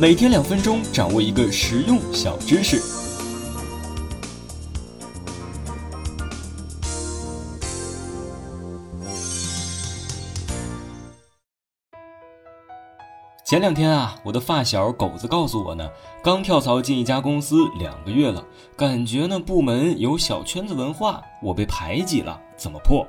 每天两分钟，掌握一个实用小知识。前两天啊，我的发小狗子告诉我呢，刚跳槽进一家公司两个月了，感觉呢部门有小圈子文化，我被排挤了，怎么破？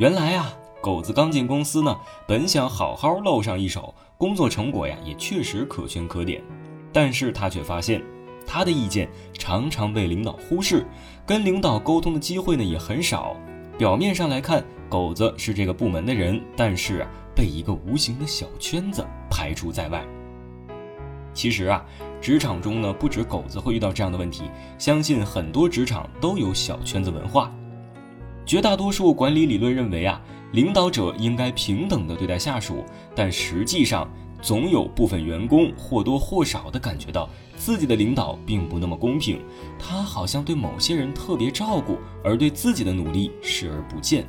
原来啊，狗子刚进公司呢，本想好好露上一手，工作成果呀也确实可圈可点，但是他却发现，他的意见常常被领导忽视，跟领导沟通的机会呢也很少。表面上来看，狗子是这个部门的人，但是啊。被一个无形的小圈子排除在外。其实啊，职场中呢，不止狗子会遇到这样的问题，相信很多职场都有小圈子文化。绝大多数管理理论认为啊，领导者应该平等地对待下属，但实际上，总有部分员工或多或少地感觉到自己的领导并不那么公平，他好像对某些人特别照顾，而对自己的努力视而不见。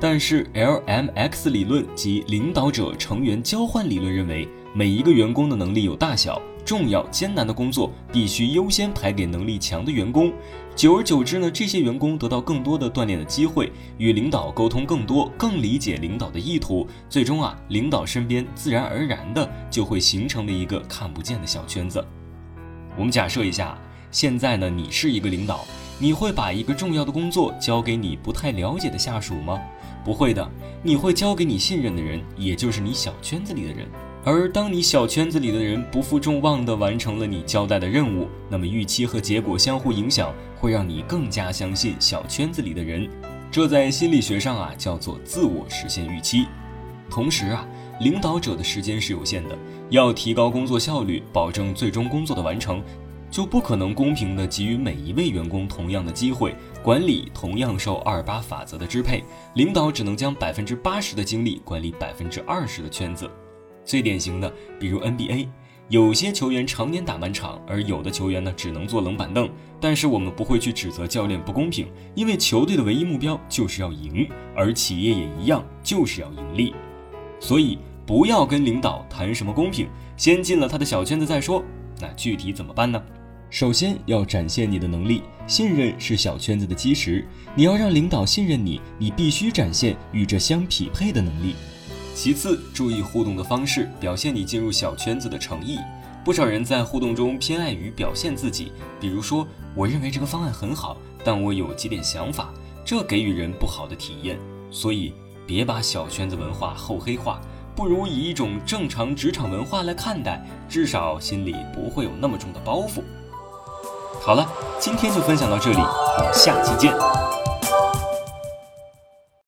但是，LMX 理论及领导者成员交换理论认为，每一个员工的能力有大小，重要艰难的工作必须优先排给能力强的员工。久而久之呢，这些员工得到更多的锻炼的机会，与领导沟通更多，更理解领导的意图。最终啊，领导身边自然而然的就会形成了一个看不见的小圈子。我们假设一下，现在呢，你是一个领导，你会把一个重要的工作交给你不太了解的下属吗？不会的，你会交给你信任的人，也就是你小圈子里的人。而当你小圈子里的人不负众望地完成了你交代的任务，那么预期和结果相互影响，会让你更加相信小圈子里的人。这在心理学上啊叫做自我实现预期。同时啊，领导者的时间是有限的，要提高工作效率，保证最终工作的完成。就不可能公平地给予每一位员工同样的机会，管理同样受二八法则的支配，领导只能将百分之八十的精力管理百分之二十的圈子。最典型的，比如 NBA，有些球员常年打满场，而有的球员呢只能坐冷板凳。但是我们不会去指责教练不公平，因为球队的唯一目标就是要赢，而企业也一样，就是要盈利。所以不要跟领导谈什么公平，先进了他的小圈子再说。那具体怎么办呢？首先要展现你的能力，信任是小圈子的基石。你要让领导信任你，你必须展现与这相匹配的能力。其次，注意互动的方式，表现你进入小圈子的诚意。不少人在互动中偏爱于表现自己，比如说，我认为这个方案很好，但我有几点想法，这给予人不好的体验。所以，别把小圈子文化厚黑化，不如以一种正常职场文化来看待，至少心里不会有那么重的包袱。好了，今天就分享到这里，我们下期见。